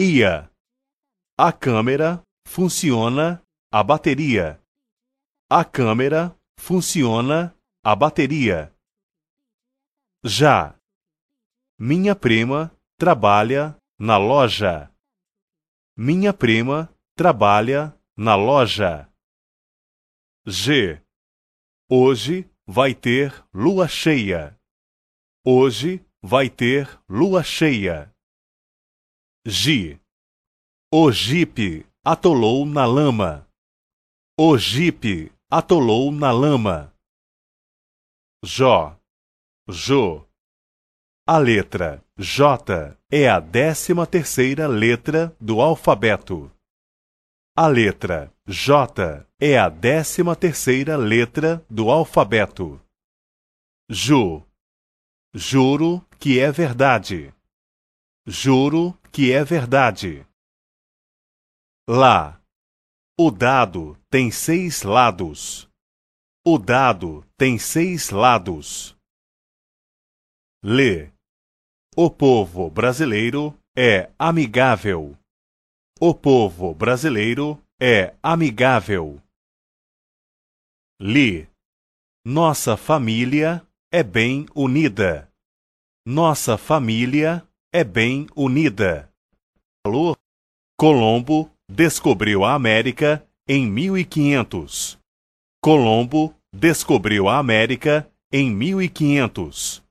Ia. A câmera funciona a bateria. A câmera funciona a bateria. Já. Minha prima trabalha na loja. Minha prima trabalha na loja. G. Hoje vai ter lua cheia. Hoje vai ter lua cheia. G. O jipe atolou na lama. O jipe atolou na lama. Jó. Jô. A letra J é a décima terceira letra do alfabeto. A letra J é a décima terceira letra do alfabeto. Ju. Juro que é verdade. Juro que é verdade. Lá. O dado tem seis lados. O dado tem seis lados. Lê. O povo brasileiro é amigável. O povo brasileiro é amigável. Li. Nossa família é bem unida. Nossa família é bem unida. Colombo descobriu a América em 1500. Colombo descobriu a América em 1500.